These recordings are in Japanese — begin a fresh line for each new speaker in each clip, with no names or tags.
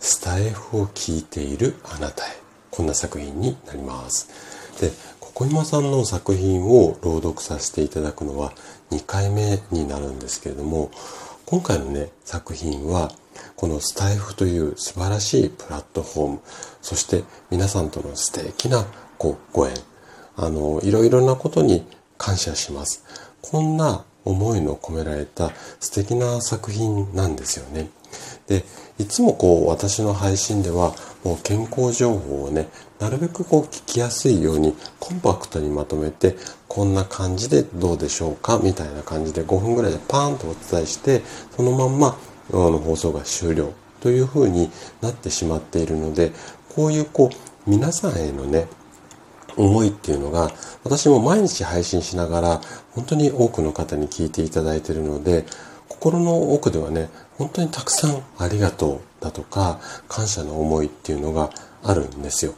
スタイフを聞いているあなたへ。こんな作品になります。でここ今さんの作品を朗読させていただくのは2回目になるんですけれども今回のね作品はこのスタイフという素晴らしいプラットフォームそして皆さんとの素敵なこうご縁あのいろいろなことに感謝します。こんな思いの込められた素敵な作品なんですよね。でいつもこう私の配信ではもう健康情報をねなるべくこう聞きやすいようにコンパクトにまとめてこんな感じでどうでしょうかみたいな感じで5分ぐらいでパーンとお伝えしてそのまんまあの放送が終了というふうになってしまっているのでこういうこう皆さんへのね思いっていうのが私も毎日配信しながら本当に多くの方に聞いていただいているので心の奥ではね本当にたくさんありがとうだとか感謝の思いっていうのがあるんですよ。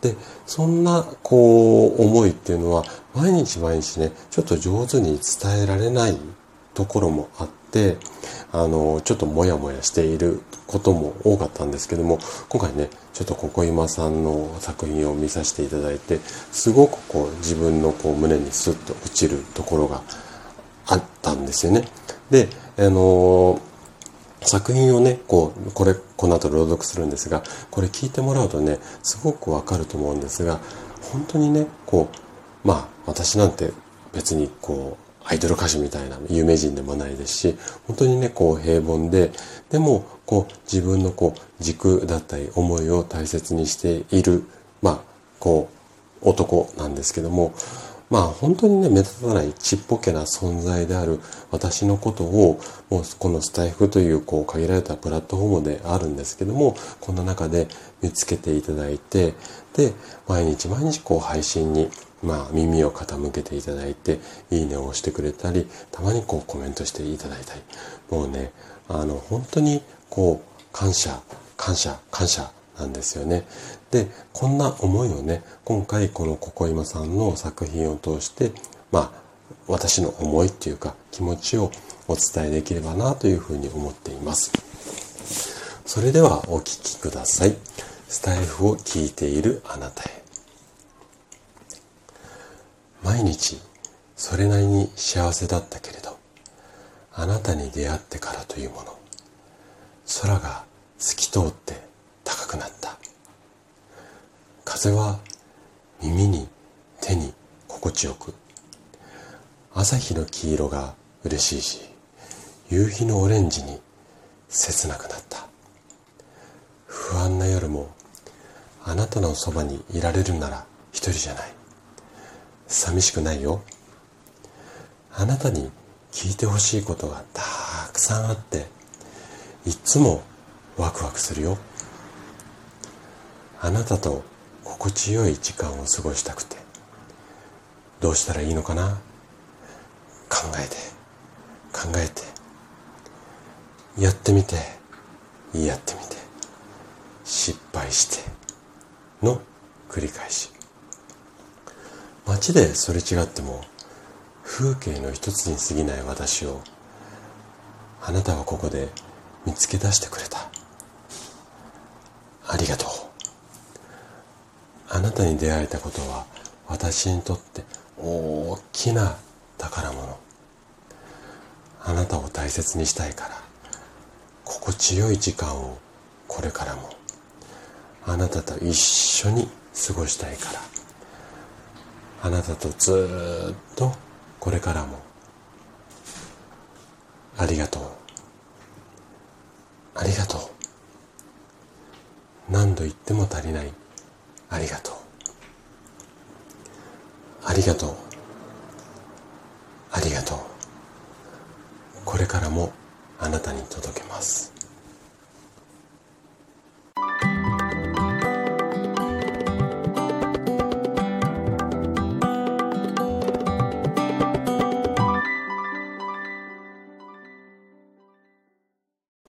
でそんなこう思いっていうのは毎日毎日ねちょっと上手に伝えられないところもあってあのちょっとモヤモヤしていることも多かったんですけども今回ねちょっとここ今さんの作品を見させていただいてすごくこう自分のこう胸にスッと落ちるところがあったんですよね。であの作品をね、こう、これ、この後朗読するんですが、これ聞いてもらうとね、すごくわかると思うんですが、本当にね、こう、まあ、私なんて別にこう、アイドル歌手みたいな有名人でもないですし、本当にね、こう平凡で、でも、こう自分のこう軸だったり思いを大切にしている、まあ、こう、男なんですけども、まあ本当にね、目立たないちっぽけな存在である私のことを、もうこのスタイフというこう限られたプラットフォームであるんですけども、こんな中で見つけていただいて、で、毎日毎日こう配信に、まあ耳を傾けていただいて、いいねを押してくれたり、たまにこうコメントしていただいたり、もうね、あの本当にこう感謝、感謝、感謝なんですよね。で、こんな思いをね、今回このここ今さんの作品を通して、まあ、私の思いっていうか気持ちをお伝えできればなというふうに思っています。それではお聴きください。スタイフを聞いているあなたへ。毎日それなりに幸せだったけれど、あなたに出会ってからというもの、空が透き通って風は耳に手に心地よく朝日の黄色が嬉しいし夕日のオレンジに切なくなった。不安な夜もあなたのそばにいられるなら一人じゃない。寂しくないよ。あなたに聞いてほしいことがたくさんあっていつもワクワクするよ。あなたと心地よい時間を過ごしたくてどうしたらいいのかな？考えて考えてやってみてやってみて失敗しての繰り返し。街ですれ違っても風景の一つに過ぎない私をあなたはここで見つけ出してくれたありがとうあなたに出会えたことは私にとって大きな宝物。あなたを大切にしたいから心地よい時間をこれからも。あなたと一緒に過ごしたいからあなたとずっとこれからも。ありがとう。ありがとう。何度言っても足りない。ありがとう。ありがとう。ありがとう。これからもあなたに届けます。